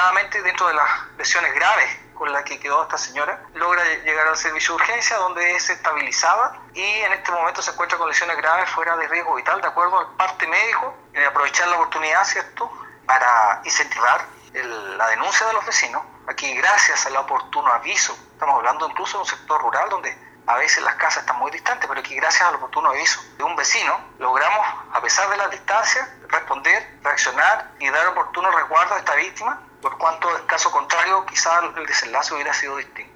afortunadamente, dentro de las lesiones graves con las que quedó esta señora, logra llegar al servicio de urgencia donde es estabilizada y en este momento se encuentra con lesiones graves fuera de riesgo vital, de acuerdo al parte médico, y aprovechar la oportunidad, ¿cierto?, para incentivar la denuncia de los vecinos. Aquí, gracias al oportuno aviso, estamos hablando incluso de un sector rural donde a veces las casas están muy distantes, pero aquí gracias al oportuno aviso de un vecino logramos, a pesar de las distancias, responder, reaccionar y dar oportuno resguardo a esta víctima, por cuanto en caso contrario quizá el desenlace hubiera sido distinto.